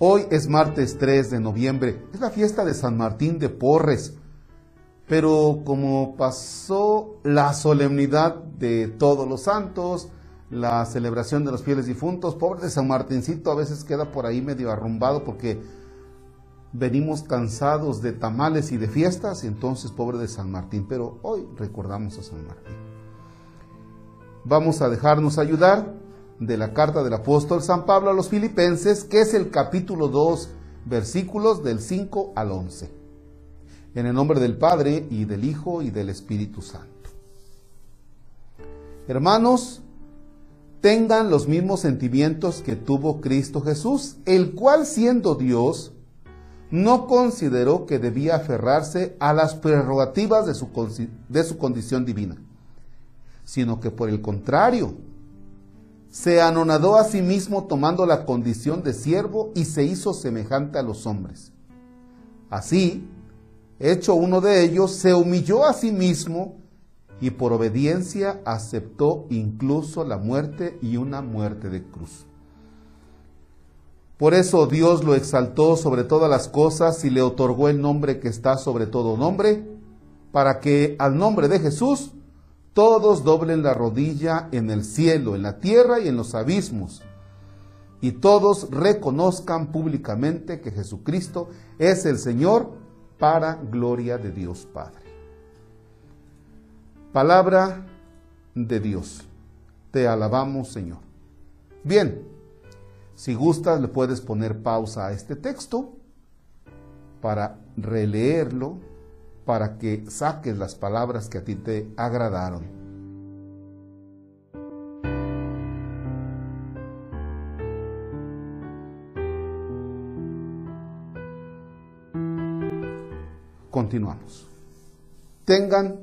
Hoy es martes 3 de noviembre, es la fiesta de San Martín de Porres. Pero como pasó la solemnidad de todos los santos, la celebración de los fieles difuntos, pobre de San Martincito a veces queda por ahí medio arrumbado porque venimos cansados de tamales y de fiestas, y entonces pobre de San Martín, pero hoy recordamos a San Martín. Vamos a dejarnos ayudar de la carta del apóstol San Pablo a los filipenses, que es el capítulo 2, versículos del 5 al 11. En el nombre del Padre y del Hijo y del Espíritu Santo. Hermanos, tengan los mismos sentimientos que tuvo Cristo Jesús, el cual siendo Dios, no consideró que debía aferrarse a las prerrogativas de su, de su condición divina, sino que por el contrario, se anonadó a sí mismo tomando la condición de siervo y se hizo semejante a los hombres. Así, hecho uno de ellos, se humilló a sí mismo y por obediencia aceptó incluso la muerte y una muerte de cruz. Por eso Dios lo exaltó sobre todas las cosas y le otorgó el nombre que está sobre todo nombre, para que al nombre de Jesús todos doblen la rodilla en el cielo, en la tierra y en los abismos, y todos reconozcan públicamente que Jesucristo es el Señor para gloria de Dios Padre. Palabra de Dios. Te alabamos, Señor. Bien, si gustas le puedes poner pausa a este texto para releerlo para que saques las palabras que a ti te agradaron. Continuamos. Tengan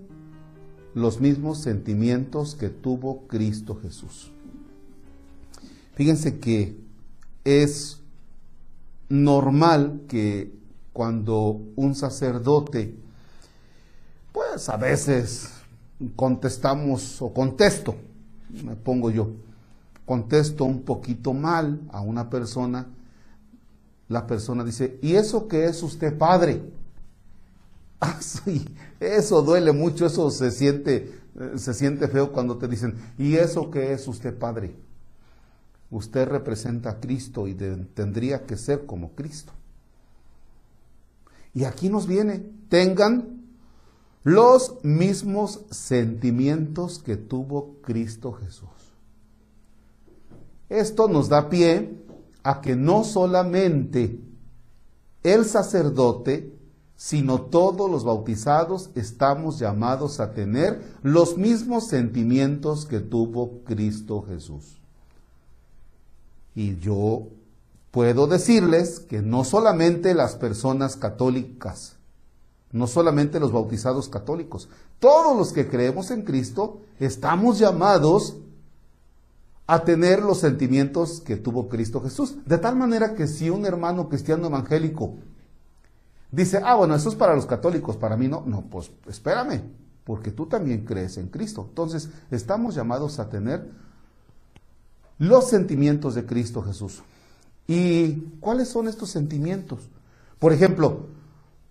los mismos sentimientos que tuvo Cristo Jesús. Fíjense que es normal que cuando un sacerdote pues a veces contestamos o contesto, me pongo yo, contesto un poquito mal a una persona, la persona dice, ¿y eso qué es usted padre? Ah, sí, eso duele mucho, eso se siente, eh, se siente feo cuando te dicen, ¿y eso qué es usted padre? Usted representa a Cristo y tendría que ser como Cristo. Y aquí nos viene, tengan los mismos sentimientos que tuvo Cristo Jesús. Esto nos da pie a que no solamente el sacerdote, sino todos los bautizados estamos llamados a tener los mismos sentimientos que tuvo Cristo Jesús. Y yo puedo decirles que no solamente las personas católicas, no solamente los bautizados católicos, todos los que creemos en Cristo estamos llamados a tener los sentimientos que tuvo Cristo Jesús. De tal manera que si un hermano cristiano evangélico dice, ah, bueno, eso es para los católicos, para mí no, no, pues espérame, porque tú también crees en Cristo. Entonces, estamos llamados a tener los sentimientos de Cristo Jesús. ¿Y cuáles son estos sentimientos? Por ejemplo,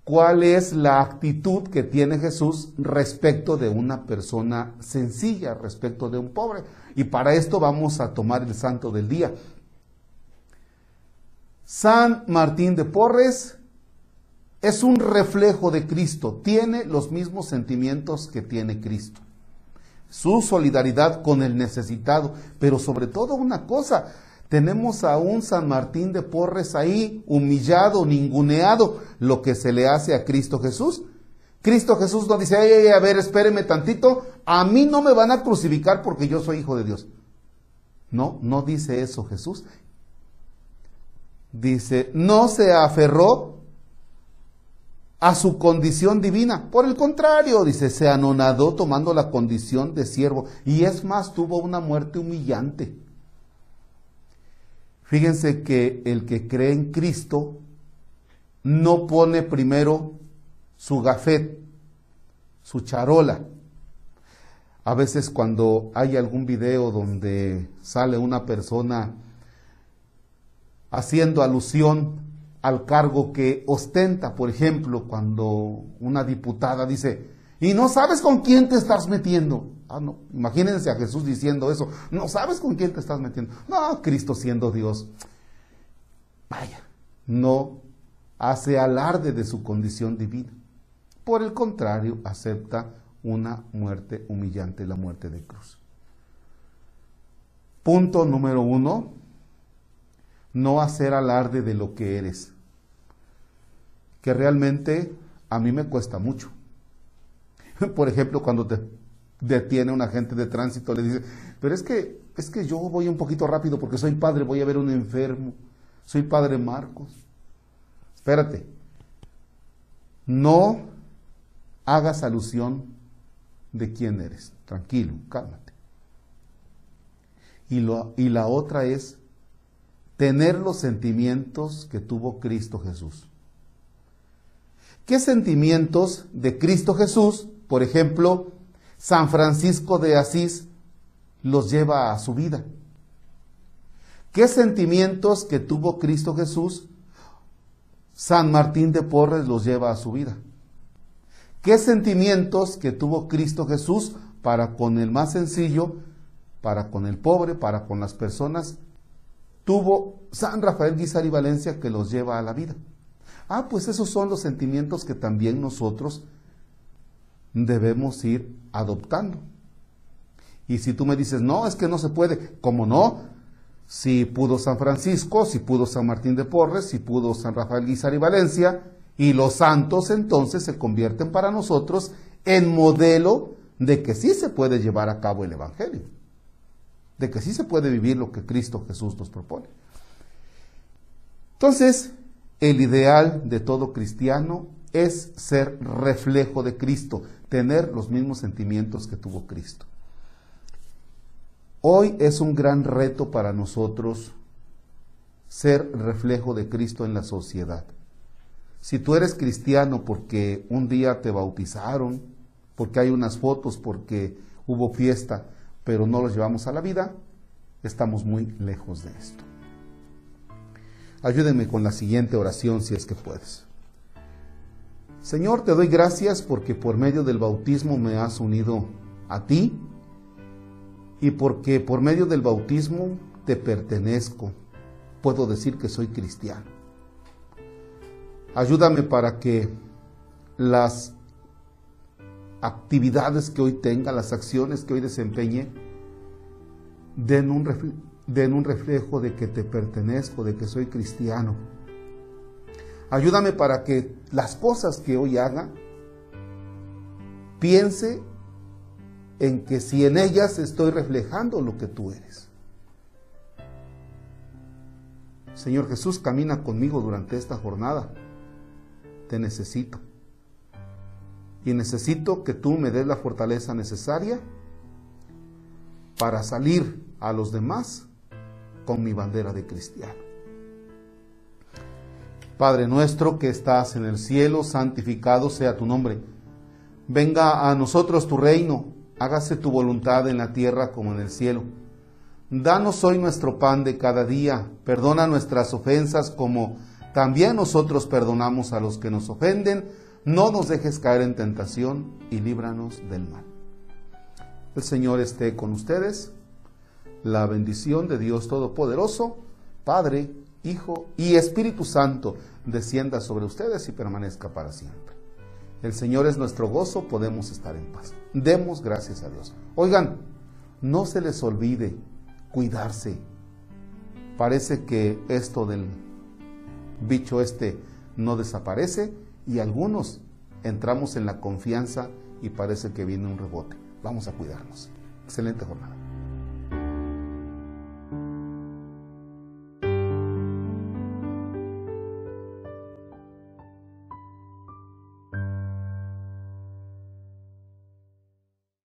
cuál es la actitud que tiene Jesús respecto de una persona sencilla, respecto de un pobre. Y para esto vamos a tomar el santo del día. San Martín de Porres es un reflejo de Cristo, tiene los mismos sentimientos que tiene Cristo. Su solidaridad con el necesitado, pero sobre todo una cosa, tenemos a un San Martín de Porres ahí, humillado, ninguneado, lo que se le hace a Cristo Jesús. Cristo Jesús no dice, ay, a ver, espéreme tantito, a mí no me van a crucificar porque yo soy hijo de Dios. No, no dice eso Jesús. Dice, no se aferró a su condición divina. Por el contrario, dice, se anonadó tomando la condición de siervo. Y es más, tuvo una muerte humillante. Fíjense que el que cree en Cristo no pone primero su gafet, su charola. A veces cuando hay algún video donde sale una persona haciendo alusión al cargo que ostenta, por ejemplo, cuando una diputada dice, y no sabes con quién te estás metiendo. Ah, imagínense a Jesús diciendo eso, no sabes con quién te estás metiendo. No, Cristo siendo Dios. Vaya, no hace alarde de su condición divina. Por el contrario, acepta una muerte humillante, la muerte de cruz. Punto número uno, no hacer alarde de lo que eres, que realmente a mí me cuesta mucho. Por ejemplo, cuando te detiene un agente de tránsito, le dice, pero es que, es que yo voy un poquito rápido porque soy padre, voy a ver un enfermo, soy padre Marcos. Espérate, no hagas alusión de quién eres. Tranquilo, cálmate. Y, lo, y la otra es tener los sentimientos que tuvo Cristo Jesús. ¿Qué sentimientos de Cristo Jesús, por ejemplo, San Francisco de Asís los lleva a su vida? ¿Qué sentimientos que tuvo Cristo Jesús, San Martín de Porres los lleva a su vida? ¿Qué sentimientos que tuvo Cristo Jesús para con el más sencillo, para con el pobre, para con las personas? Tuvo San Rafael Guizar y Valencia que los lleva a la vida. Ah, pues esos son los sentimientos que también nosotros debemos ir adoptando. Y si tú me dices, no, es que no se puede, ¿cómo no? Si pudo San Francisco, si pudo San Martín de Porres, si pudo San Rafael Guizar y Valencia, y los santos entonces se convierten para nosotros en modelo de que sí se puede llevar a cabo el Evangelio, de que sí se puede vivir lo que Cristo Jesús nos propone. Entonces, el ideal de todo cristiano es ser reflejo de Cristo, tener los mismos sentimientos que tuvo Cristo. Hoy es un gran reto para nosotros ser reflejo de Cristo en la sociedad. Si tú eres cristiano porque un día te bautizaron, porque hay unas fotos, porque hubo fiesta, pero no los llevamos a la vida, estamos muy lejos de esto. Ayúdenme con la siguiente oración si es que puedes. Señor, te doy gracias porque por medio del bautismo me has unido a ti y porque por medio del bautismo te pertenezco. Puedo decir que soy cristiano. Ayúdame para que las actividades que hoy tenga, las acciones que hoy desempeñe, den un, reflejo de que te pertenezco, de que soy cristiano. Ayúdame para que las cosas que hoy haga, piense en que si en ellas estoy reflejando lo que tú eres. Señor Jesús, camina conmigo durante esta jornada te necesito. Y necesito que tú me des la fortaleza necesaria para salir a los demás con mi bandera de cristiano. Padre nuestro que estás en el cielo, santificado sea tu nombre. Venga a nosotros tu reino, hágase tu voluntad en la tierra como en el cielo. Danos hoy nuestro pan de cada día, perdona nuestras ofensas como también nosotros perdonamos a los que nos ofenden. No nos dejes caer en tentación y líbranos del mal. El Señor esté con ustedes. La bendición de Dios Todopoderoso, Padre, Hijo y Espíritu Santo, descienda sobre ustedes y permanezca para siempre. El Señor es nuestro gozo, podemos estar en paz. Demos gracias a Dios. Oigan, no se les olvide cuidarse. Parece que esto del bicho este no desaparece y algunos entramos en la confianza y parece que viene un rebote. Vamos a cuidarnos. Excelente jornada.